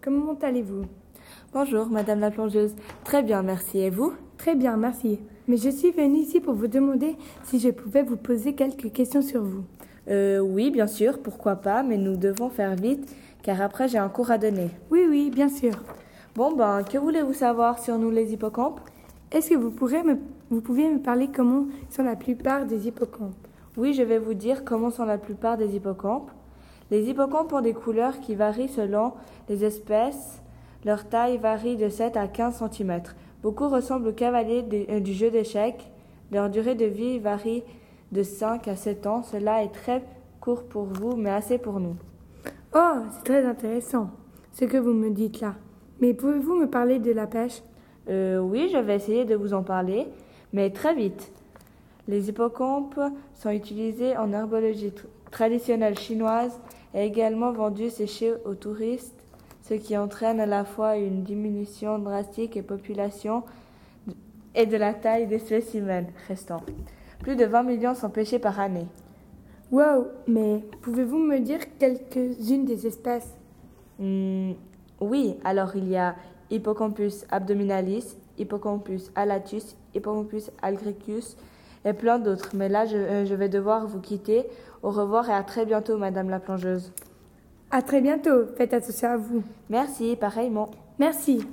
Comment allez-vous? Bonjour, Madame la plongeuse. Très bien, merci. Et vous? Très bien, merci. Mais je suis venue ici pour vous demander si je pouvais vous poser quelques questions sur vous. Euh, oui, bien sûr, pourquoi pas, mais nous devons faire vite, car après j'ai un cours à donner. Oui, oui, bien sûr. Bon, ben, que voulez-vous savoir sur nous les hippocampes? Est-ce que vous, pourrez me, vous pouviez me parler comment sont la plupart des hippocampes? Oui, je vais vous dire comment sont la plupart des hippocampes. Les hippocampes ont des couleurs qui varient selon les espèces. Leur taille varie de 7 à 15 cm. Beaucoup ressemblent aux cavaliers euh, du jeu d'échecs. Leur durée de vie varie de 5 à 7 ans. Cela est très court pour vous, mais assez pour nous. Oh, c'est très intéressant ce que vous me dites là. Mais pouvez-vous me parler de la pêche? Euh, oui, je vais essayer de vous en parler, mais très vite. Les hippocampes sont utilisés en herbologie tr- traditionnelle chinoise et également vendus séchés aux touristes, ce qui entraîne à la fois une diminution drastique des populations et de la taille des spécimens restants. Plus de 20 millions sont pêchés par année. Wow, mais pouvez-vous me dire quelques-unes des espèces? Hmm, oui, alors il y a Hippocampus abdominalis, Hippocampus alatus, Hippocampus algricus et plein d'autres. Mais là, euh, je, vais devoir vous quitter. Au revoir et à très bientôt, Madame la plongeuse. À très bientôt. Faites attention à vous. Merci, pareillement. Merci.